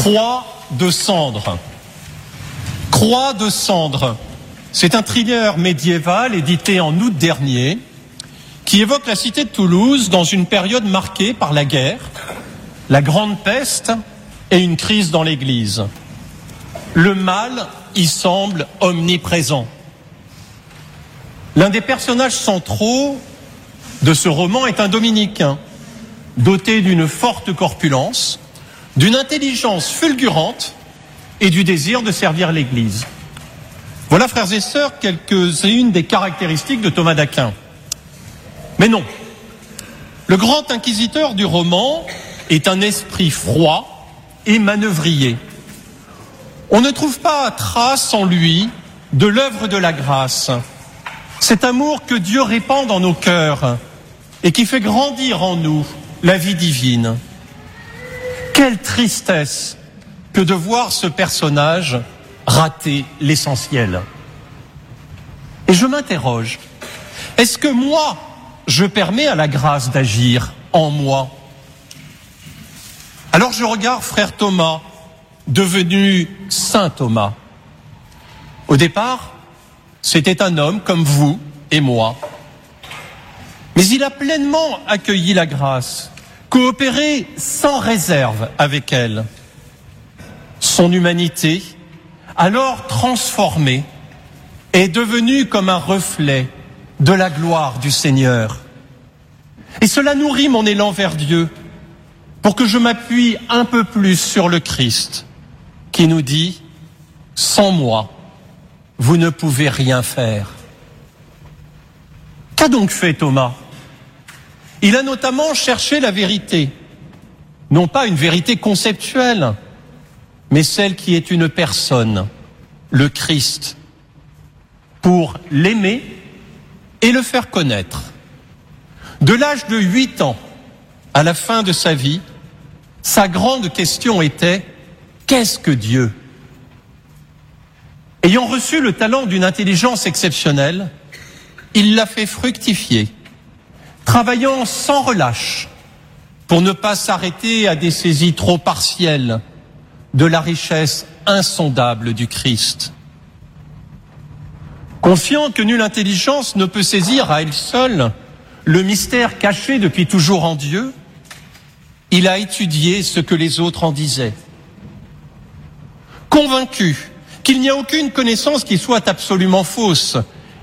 Croix de cendre. Croix de cendre. C'est un thriller médiéval édité en août dernier qui évoque la cité de Toulouse dans une période marquée par la guerre, la grande peste et une crise dans l'Église. Le mal y semble omniprésent. L'un des personnages centraux de ce roman est un dominicain, doté d'une forte corpulence, d'une intelligence fulgurante et du désir de servir l'Église. Voilà, frères et sœurs, quelques-unes des caractéristiques de Thomas d'Aquin. Mais non, le grand inquisiteur du roman est un esprit froid et manœuvrier. On ne trouve pas trace en lui de l'œuvre de la grâce, cet amour que Dieu répand dans nos cœurs et qui fait grandir en nous la vie divine. Quelle tristesse que de voir ce personnage rater l'essentiel. Et je m'interroge, est-ce que moi, je permets à la grâce d'agir en moi? Alors je regarde frère Thomas, devenu Saint Thomas. Au départ, c'était un homme comme vous et moi. Mais il a pleinement accueilli la grâce, coopéré sans réserve avec elle. Son humanité, alors transformée, est devenue comme un reflet de la gloire du Seigneur. Et cela nourrit mon élan vers Dieu pour que je m'appuie un peu plus sur le Christ qui nous dit, sans moi, vous ne pouvez rien faire. Qu'a donc fait Thomas? Il a notamment cherché la vérité, non pas une vérité conceptuelle, mais celle qui est une personne, le Christ, pour l'aimer et le faire connaître. De l'âge de huit ans à la fin de sa vie, sa grande question était Qu'est-ce que Dieu? Ayant reçu le talent d'une intelligence exceptionnelle, il l'a fait fructifier, travaillant sans relâche pour ne pas s'arrêter à des saisies trop partielles de la richesse insondable du Christ. Confiant que nulle intelligence ne peut saisir à elle seule le mystère caché depuis toujours en Dieu, il a étudié ce que les autres en disaient. Convaincu qu'il n'y a aucune connaissance qui soit absolument fausse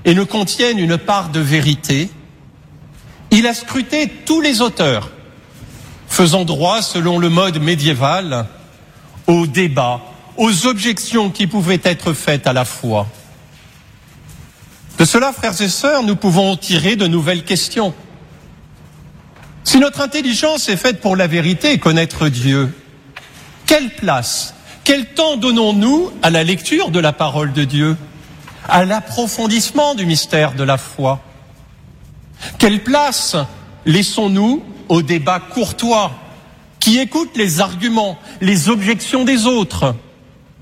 et ne contienne une part de vérité, il a scruté tous les auteurs, faisant droit, selon le mode médiéval, aux débats, aux objections qui pouvaient être faites à la foi. De cela, frères et sœurs, nous pouvons tirer de nouvelles questions. Si notre intelligence est faite pour la vérité et connaître Dieu, quelle place, quel temps donnons-nous à la lecture de la parole de Dieu, à l'approfondissement du mystère de la foi? Quelle place laissons-nous au débat courtois qui écoute les arguments, les objections des autres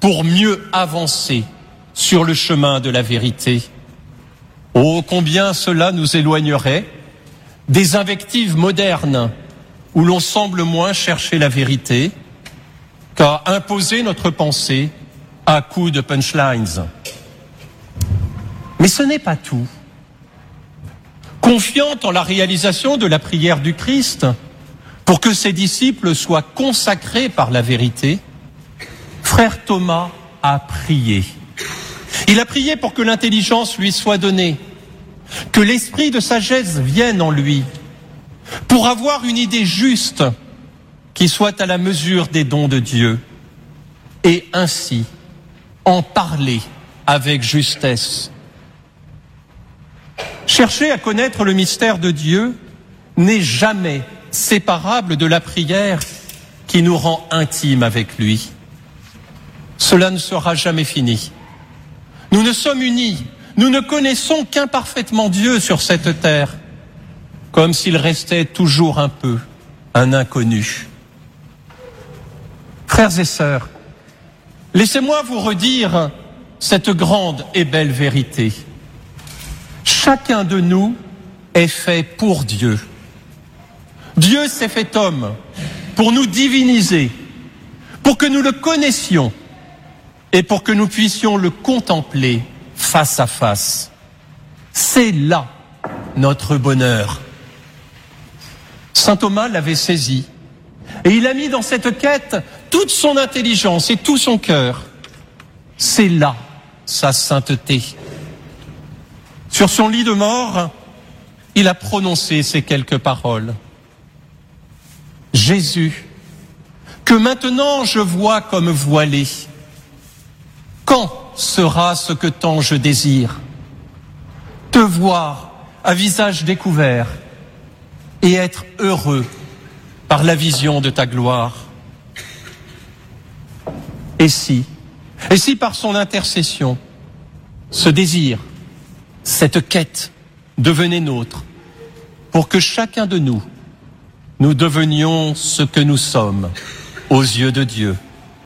pour mieux avancer sur le chemin de la vérité? Oh, combien cela nous éloignerait des invectives modernes où l'on semble moins chercher la vérité qu'à imposer notre pensée à coups de punchlines. Mais ce n'est pas tout. Confiante en la réalisation de la prière du Christ, pour que ses disciples soient consacrés par la vérité, frère Thomas a prié. Il a prié pour que l'intelligence lui soit donnée, que l'esprit de sagesse vienne en lui, pour avoir une idée juste qui soit à la mesure des dons de Dieu, et ainsi en parler avec justesse. Chercher à connaître le mystère de Dieu n'est jamais séparable de la prière qui nous rend intimes avec lui. Cela ne sera jamais fini. Nous ne sommes unis, nous ne connaissons qu'imparfaitement Dieu sur cette terre, comme s'il restait toujours un peu un inconnu. Frères et sœurs, laissez-moi vous redire cette grande et belle vérité. Chacun de nous est fait pour Dieu. Dieu s'est fait homme pour nous diviniser, pour que nous le connaissions et pour que nous puissions le contempler face à face. C'est là notre bonheur. Saint Thomas l'avait saisi et il a mis dans cette quête toute son intelligence et tout son cœur. C'est là sa sainteté. Sur son lit de mort, il a prononcé ces quelques paroles. Jésus, que maintenant je vois comme voilé, quand sera ce que tant je désire? Te voir à visage découvert et être heureux par la vision de ta gloire. Et si, et si par son intercession, ce désir, cette quête devenait nôtre, pour que chacun de nous, nous devenions ce que nous sommes aux yeux de Dieu.